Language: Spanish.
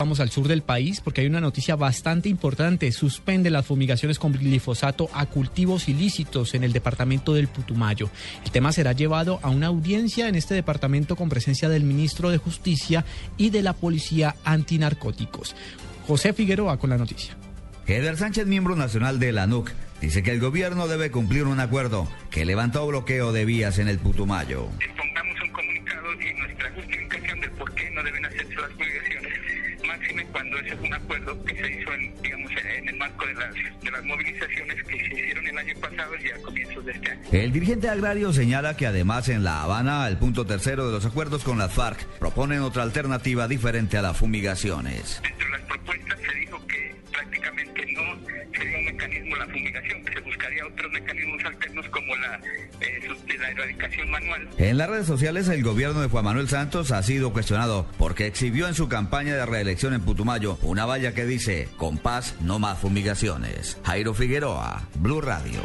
Vamos al sur del país porque hay una noticia bastante importante. Suspende las fumigaciones con glifosato a cultivos ilícitos en el departamento del Putumayo. El tema será llevado a una audiencia en este departamento con presencia del ministro de Justicia y de la Policía Antinarcóticos. José Figueroa con la noticia. Eder Sánchez, miembro nacional de la NUC, dice que el gobierno debe cumplir un acuerdo que levantó bloqueo de vías en el Putumayo. Pongamos un comunicado y nuestra justificación del por qué no deben hacerse las fumigaciones, cuando ese es un acuerdo que se hizo en, digamos, en el marco de las, de las movilizaciones que se hicieron el año pasado y a comienzos de este año. El dirigente agrario señala que además en La Habana, el punto tercero de los acuerdos con las FARC proponen otra alternativa diferente a las fumigaciones. Las propuestas sería un mecanismo la fumigación, se buscaría otros mecanismos alternos como eh, la erradicación manual. En las redes sociales el gobierno de Juan Manuel Santos ha sido cuestionado porque exhibió en su campaña de reelección en Putumayo una valla que dice, con paz no más fumigaciones. Jairo Figueroa, Blue Radio.